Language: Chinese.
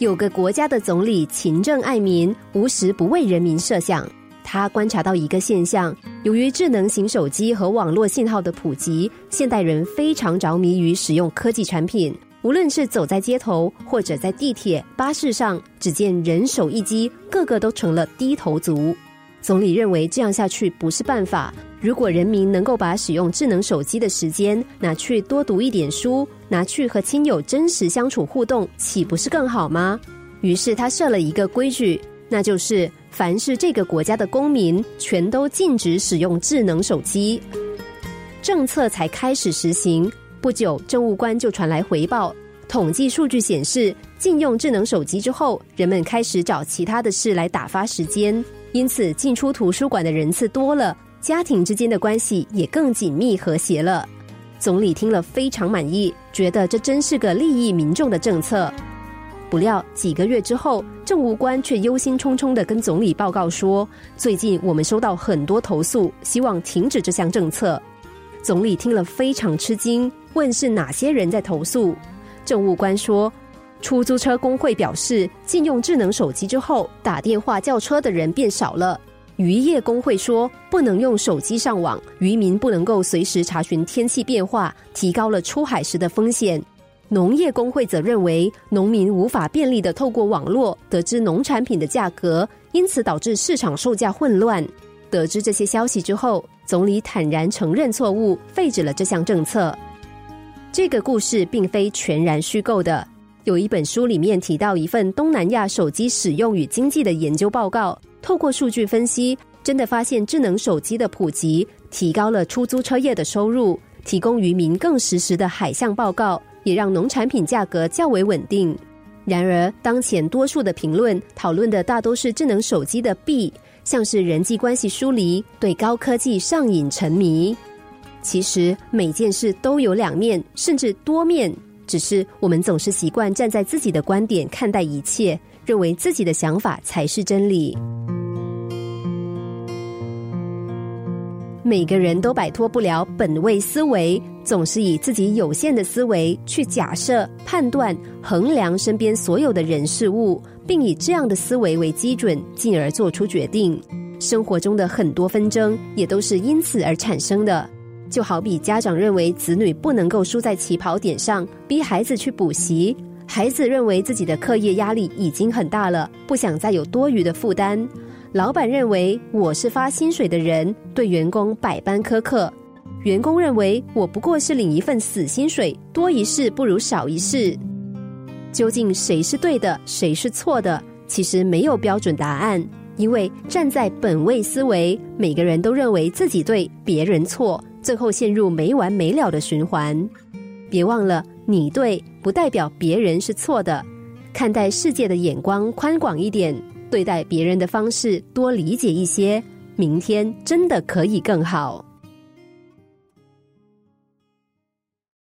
有个国家的总理勤政爱民，无时不为人民设想。他观察到一个现象：由于智能型手机和网络信号的普及，现代人非常着迷于使用科技产品。无论是走在街头，或者在地铁、巴士上，只见人手一机，个个都成了低头族。总理认为这样下去不是办法。如果人民能够把使用智能手机的时间拿去多读一点书，拿去和亲友真实相处互动，岂不是更好吗？于是他设了一个规矩，那就是凡是这个国家的公民，全都禁止使用智能手机。政策才开始实行不久，政务官就传来回报，统计数据显示，禁用智能手机之后，人们开始找其他的事来打发时间，因此进出图书馆的人次多了。家庭之间的关系也更紧密和谐了。总理听了非常满意，觉得这真是个利益民众的政策。不料几个月之后，政务官却忧心忡忡的跟总理报告说：“最近我们收到很多投诉，希望停止这项政策。”总理听了非常吃惊，问是哪些人在投诉。政务官说：“出租车工会表示，禁用智能手机之后，打电话叫车的人变少了。”渔业工会说，不能用手机上网，渔民不能够随时查询天气变化，提高了出海时的风险。农业工会则认为，农民无法便利的透过网络得知农产品的价格，因此导致市场售价混乱。得知这些消息之后，总理坦然承认错误，废止了这项政策。这个故事并非全然虚构的，有一本书里面提到一份东南亚手机使用与经济的研究报告。透过数据分析，真的发现智能手机的普及提高了出租车业的收入，提供渔民更实时的海象报告，也让农产品价格较为稳定。然而，当前多数的评论讨论的大都是智能手机的弊，像是人际关系疏离、对高科技上瘾沉迷。其实每件事都有两面，甚至多面，只是我们总是习惯站在自己的观点看待一切。认为自己的想法才是真理。每个人都摆脱不了本位思维，总是以自己有限的思维去假设、判断、衡量身边所有的人事物，并以这样的思维为基准，进而做出决定。生活中的很多纷争也都是因此而产生的。就好比家长认为子女不能够输在起跑点上，逼孩子去补习。孩子认为自己的课业压力已经很大了，不想再有多余的负担。老板认为我是发薪水的人，对员工百般苛刻。员工认为我不过是领一份死薪水，多一事不如少一事。究竟谁是对的，谁是错的？其实没有标准答案，因为站在本位思维，每个人都认为自己对，别人错，最后陷入没完没了的循环。别忘了，你对不代表别人是错的。看待世界的眼光宽广一点，对待别人的方式多理解一些，明天真的可以更好。